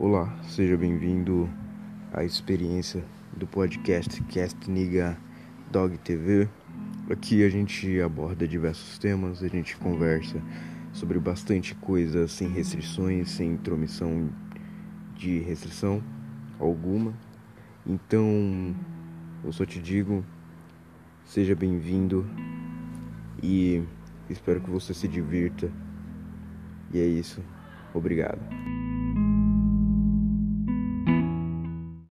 Olá, seja bem-vindo à experiência do podcast Cast Niga Dog TV. Aqui a gente aborda diversos temas, a gente conversa sobre bastante coisa sem restrições, sem intromissão de restrição alguma. Então, eu só te digo, seja bem-vindo e espero que você se divirta. E é isso. Obrigado.